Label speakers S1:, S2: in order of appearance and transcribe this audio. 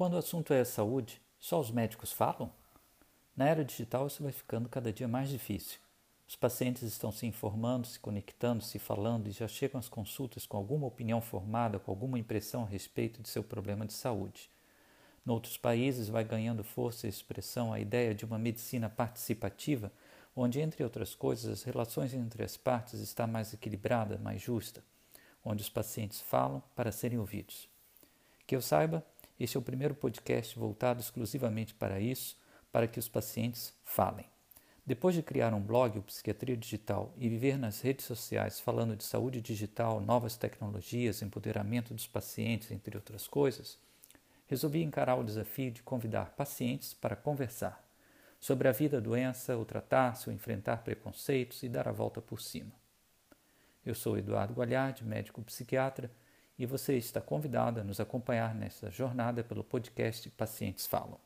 S1: Quando o assunto é saúde, só os médicos falam? Na era digital, isso vai ficando cada dia mais difícil. Os pacientes estão se informando, se conectando, se falando e já chegam às consultas com alguma opinião formada, com alguma impressão a respeito de seu problema de saúde. Noutros países, vai ganhando força e expressão a ideia de uma medicina participativa, onde, entre outras coisas, as relações entre as partes está mais equilibrada, mais justa, onde os pacientes falam para serem ouvidos. Que eu saiba, este é o primeiro podcast voltado exclusivamente para isso, para que os pacientes falem. Depois de criar um blog, o Psiquiatria Digital, e viver nas redes sociais falando de saúde digital, novas tecnologias, empoderamento dos pacientes, entre outras coisas, resolvi encarar o desafio de convidar pacientes para conversar sobre a vida, a doença, o tratar-se, o enfrentar preconceitos e dar a volta por cima. Eu sou Eduardo Gualhardi, médico psiquiatra, e você está convidado a nos acompanhar nessa jornada pelo podcast Pacientes Falam.